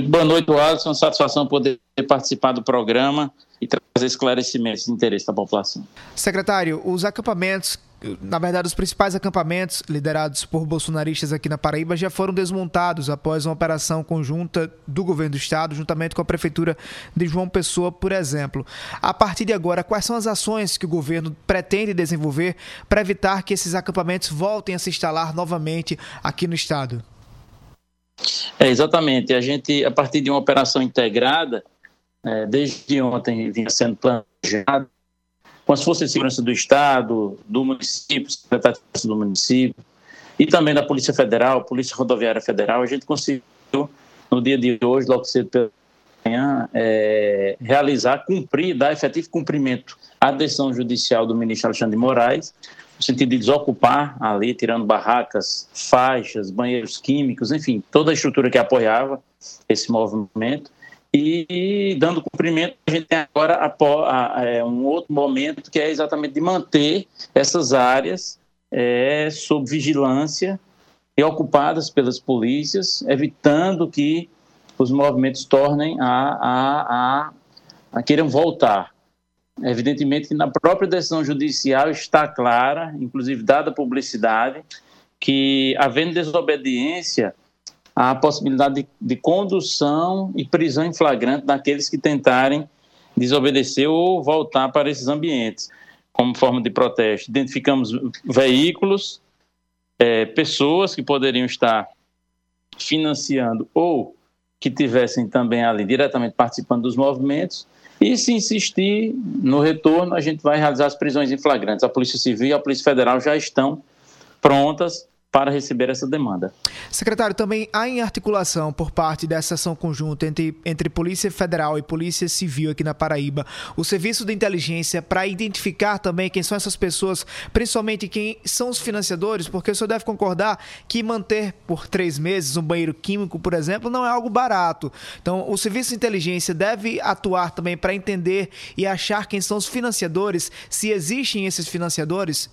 Muito boa noite, Alisson. Satisfação poder participar do programa e trazer esclarecimentos de interesse da população. Secretário, os acampamentos na verdade, os principais acampamentos liderados por bolsonaristas aqui na Paraíba já foram desmontados após uma operação conjunta do governo do estado, juntamente com a prefeitura de João Pessoa, por exemplo. A partir de agora, quais são as ações que o governo pretende desenvolver para evitar que esses acampamentos voltem a se instalar novamente aqui no estado? É, exatamente. A gente, a partir de uma operação integrada, é, desde ontem vinha sendo planejado com as forças de segurança do Estado, do município, secretário do município, e também da Polícia Federal, Polícia Rodoviária Federal, a gente conseguiu, no dia de hoje, logo cedo pela manhã, é, realizar, cumprir, dar efetivo cumprimento à decisão judicial do ministro Alexandre de Moraes, no sentido de desocupar ali, tirando barracas, faixas, banheiros químicos, enfim, toda a estrutura que apoiava esse movimento, e dando cumprimento, a gente tem agora a, a, é, um outro momento que é exatamente de manter essas áreas é, sob vigilância e ocupadas pelas polícias, evitando que os movimentos tornem a, a, a, a queiram voltar. Evidentemente que na própria decisão judicial está clara, inclusive dada publicidade, que havendo desobediência, a possibilidade de, de condução e prisão em flagrante daqueles que tentarem desobedecer ou voltar para esses ambientes, como forma de protesto. Identificamos veículos, é, pessoas que poderiam estar financiando ou que tivessem também ali diretamente participando dos movimentos. E se insistir no retorno, a gente vai realizar as prisões em flagrantes. A Polícia Civil e a Polícia Federal já estão prontas para receber essa demanda. Secretário, também há em articulação por parte dessa ação conjunta entre, entre Polícia Federal e Polícia Civil aqui na Paraíba, o serviço de inteligência para identificar também quem são essas pessoas, principalmente quem são os financiadores, porque o senhor deve concordar que manter por três meses um banheiro químico, por exemplo, não é algo barato. Então, o serviço de inteligência deve atuar também para entender e achar quem são os financiadores, se existem esses financiadores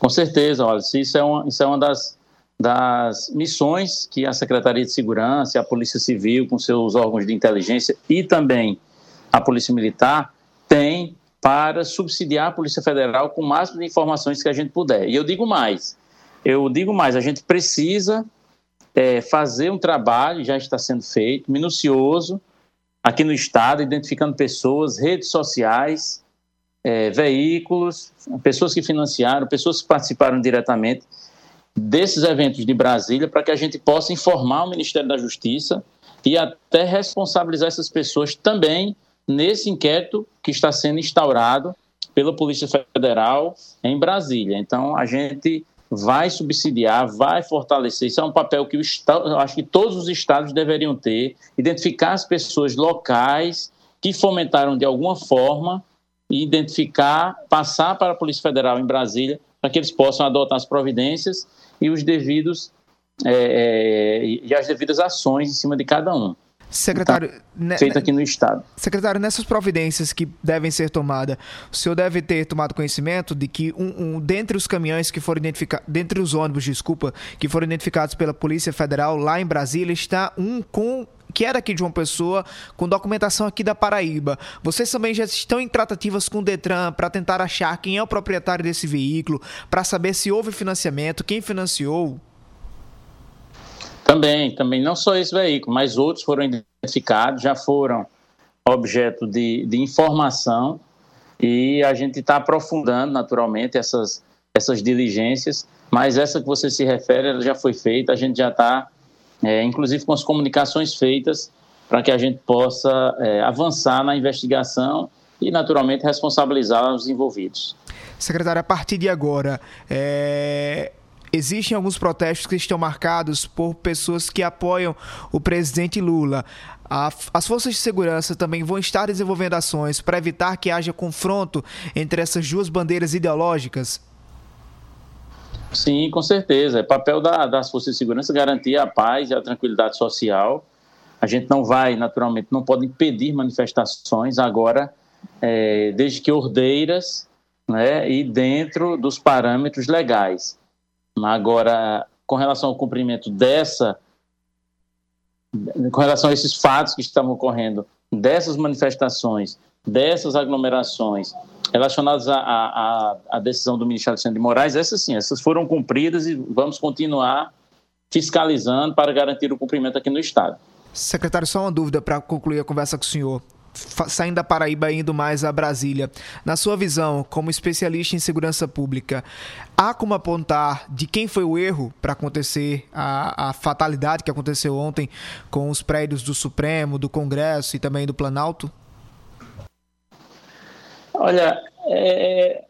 com certeza, olha, isso é uma, isso é uma das, das missões que a Secretaria de Segurança, a Polícia Civil, com seus órgãos de inteligência e também a Polícia Militar, tem para subsidiar a Polícia Federal com o máximo de informações que a gente puder. E eu digo mais, eu digo mais, a gente precisa é, fazer um trabalho, já está sendo feito, minucioso, aqui no Estado, identificando pessoas, redes sociais, é, veículos, pessoas que financiaram, pessoas que participaram diretamente desses eventos de Brasília, para que a gente possa informar o Ministério da Justiça e até responsabilizar essas pessoas também nesse inquérito que está sendo instaurado pela Polícia Federal em Brasília. Então, a gente vai subsidiar, vai fortalecer. Isso é um papel que o Estado, acho que todos os estados deveriam ter, identificar as pessoas locais que fomentaram de alguma forma e identificar, passar para a Polícia Federal em Brasília, para que eles possam adotar as providências e os devidos é, é, e as devidas ações em cima de cada um. Secretário, tá feito aqui no estado. Secretário, nessas providências que devem ser tomadas, o senhor deve ter tomado conhecimento de que um, um dentre os caminhões que foram identificados, dentre os ônibus, desculpa, que foram identificados pela Polícia Federal lá em Brasília, está um com que é daqui de uma pessoa, com documentação aqui da Paraíba. Vocês também já estão em tratativas com o Detran para tentar achar quem é o proprietário desse veículo, para saber se houve financiamento, quem financiou? Também, também, não só esse veículo, mas outros foram identificados, já foram objeto de, de informação e a gente está aprofundando naturalmente essas, essas diligências, mas essa que você se refere, ela já foi feita, a gente já está é, inclusive com as comunicações feitas para que a gente possa é, avançar na investigação e, naturalmente, responsabilizar os envolvidos. Secretário, a partir de agora, é... existem alguns protestos que estão marcados por pessoas que apoiam o presidente Lula. As forças de segurança também vão estar desenvolvendo ações para evitar que haja confronto entre essas duas bandeiras ideológicas? Sim, com certeza. É papel da, das forças de segurança garantir a paz e a tranquilidade social. A gente não vai, naturalmente, não pode impedir manifestações agora, é, desde que ordeiras né, e dentro dos parâmetros legais. Agora, com relação ao cumprimento dessa com relação a esses fatos que estavam ocorrendo, dessas manifestações, dessas aglomerações, relacionadas à, à, à decisão do ministro Alexandre de Moraes, essas sim, essas foram cumpridas e vamos continuar fiscalizando para garantir o cumprimento aqui no Estado. Secretário, só uma dúvida para concluir a conversa com o senhor saindo da Paraíba indo mais a Brasília. Na sua visão, como especialista em segurança pública, há como apontar de quem foi o erro para acontecer a, a, fatalidade que aconteceu ontem com os prédios do Supremo, do Congresso e também do Planalto? Olha, é,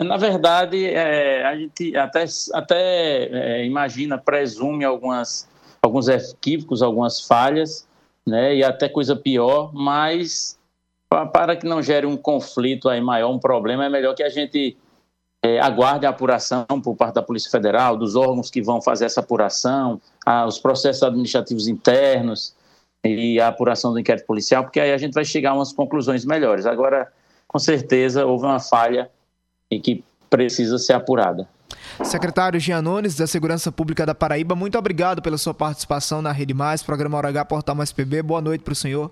na verdade, é, a gente até, até é, imagina, presume algumas, alguns equívocos, algumas falhas, né, e até coisa pior, mas para que não gere um conflito aí maior, um problema, é melhor que a gente é, aguarde a apuração por parte da Polícia Federal, dos órgãos que vão fazer essa apuração, a, os processos administrativos internos e a apuração do inquérito policial, porque aí a gente vai chegar a umas conclusões melhores. Agora, com certeza, houve uma falha e que precisa ser apurada. Secretário Gianones, da Segurança Pública da Paraíba, muito obrigado pela sua participação na Rede Mais, programa Hora H, Portal Mais PB. Boa noite para o senhor.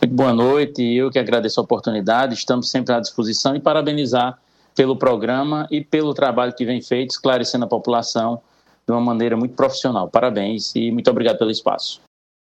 Muito boa noite, eu que agradeço a oportunidade, estamos sempre à disposição e parabenizar pelo programa e pelo trabalho que vem feito, esclarecendo a população de uma maneira muito profissional. Parabéns e muito obrigado pelo espaço.